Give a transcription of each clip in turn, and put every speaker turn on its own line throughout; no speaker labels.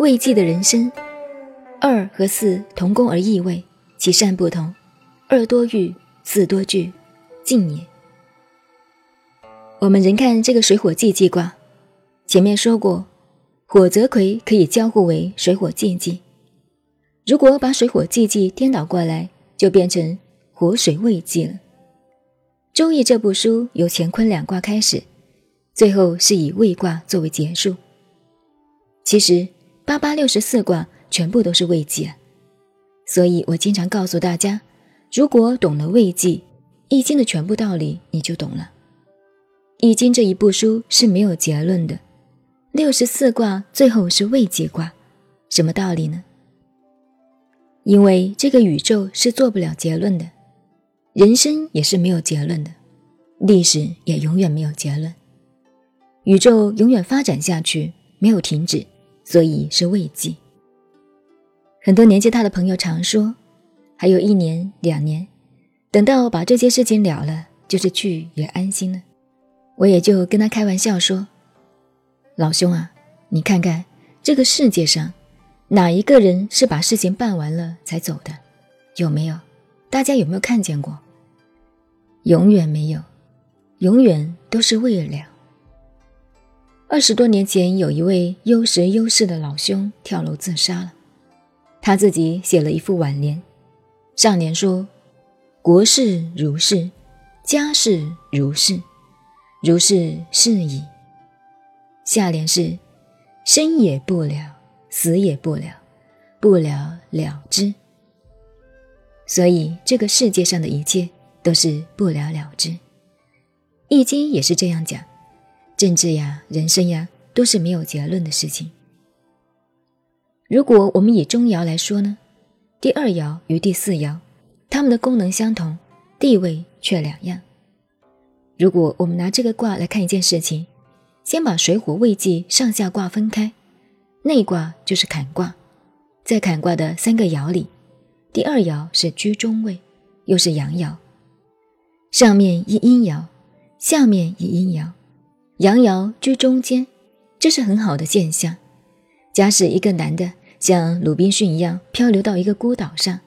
未济的人生，二和四同宫而异位，其善不同。二多欲，四多惧，静也。我们人看这个水火既济卦，前面说过，火泽魁可以交互为水火既济。如果把水火既济颠倒过来，就变成火水未济了。《周易》这部书由乾坤两卦开始，最后是以未卦作为结束。其实八八六十四卦全部都是未济啊，所以我经常告诉大家。如果懂了《未济》《易经》的全部道理，你就懂了。《易经》这一部书是没有结论的，六十四卦最后是未解卦，什么道理呢？因为这个宇宙是做不了结论的，人生也是没有结论的，历史也永远没有结论，宇宙永远发展下去，没有停止，所以是未记。很多年纪大的朋友常说。还有一年两年，等到把这些事情了了，就是去也安心了。我也就跟他开玩笑说：“老兄啊，你看看这个世界上，哪一个人是把事情办完了才走的？有没有？大家有没有看见过？永远没有，永远都是未了。二十多年前，有一位优时优势的老兄跳楼自杀了，他自己写了一副挽联。上联说：“国事如是，家事如是，如是是矣。”下联是：“生也不了，死也不了，不了了之。”所以这个世界上的一切都是不了了之。易经也是这样讲，政治呀、人生呀，都是没有结论的事情。如果我们以中爻来说呢？第二爻与第四爻，它们的功能相同，地位却两样。如果我们拿这个卦来看一件事情，先把水火未济上下卦分开，内卦就是坎卦，在坎卦的三个爻里，第二爻是居中位，又是阳爻，上面一阴爻，下面一阴爻，阳爻居中间，这是很好的现象。假使一个男的。像鲁滨逊一样漂流到一个孤岛上，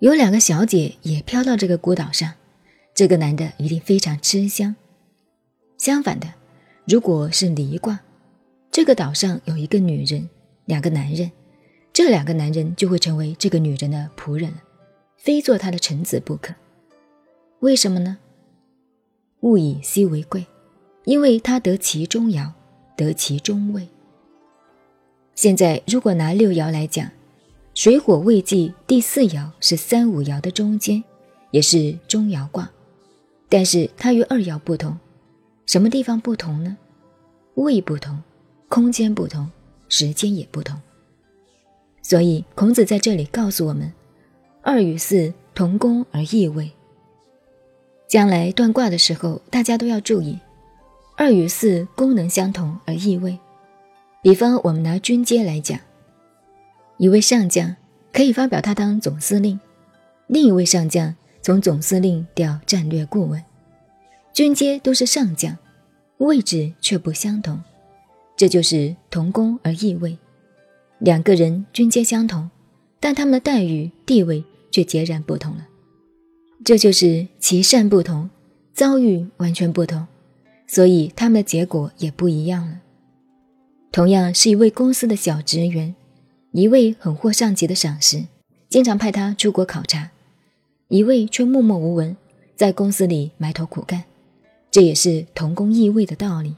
有两个小姐也漂到这个孤岛上，这个男的一定非常吃香。相反的，如果是离卦，这个岛上有一个女人，两个男人，这两个男人就会成为这个女人的仆人了，非做她的臣子不可。为什么呢？物以稀为贵，因为他得其中爻，得其中位。现在，如果拿六爻来讲，水火未济第四爻是三五爻的中间，也是中爻卦，但是它与二爻不同，什么地方不同呢？位不同，空间不同，时间也不同。所以孔子在这里告诉我们：二与四同宫而异位。将来断卦的时候，大家都要注意，二与四功能相同而异位。比方，我们拿军阶来讲，一位上将可以发表他当总司令，另一位上将从总司令调战略顾问，军阶都是上将，位置却不相同，这就是同工而异位。两个人军阶相同，但他们的待遇地位却截然不同了，这就是其善不同，遭遇完全不同，所以他们的结果也不一样了。同样是一位公司的小职员，一位很获上级的赏识，经常派他出国考察；一位却默默无闻，在公司里埋头苦干。这也是同工异位的道理。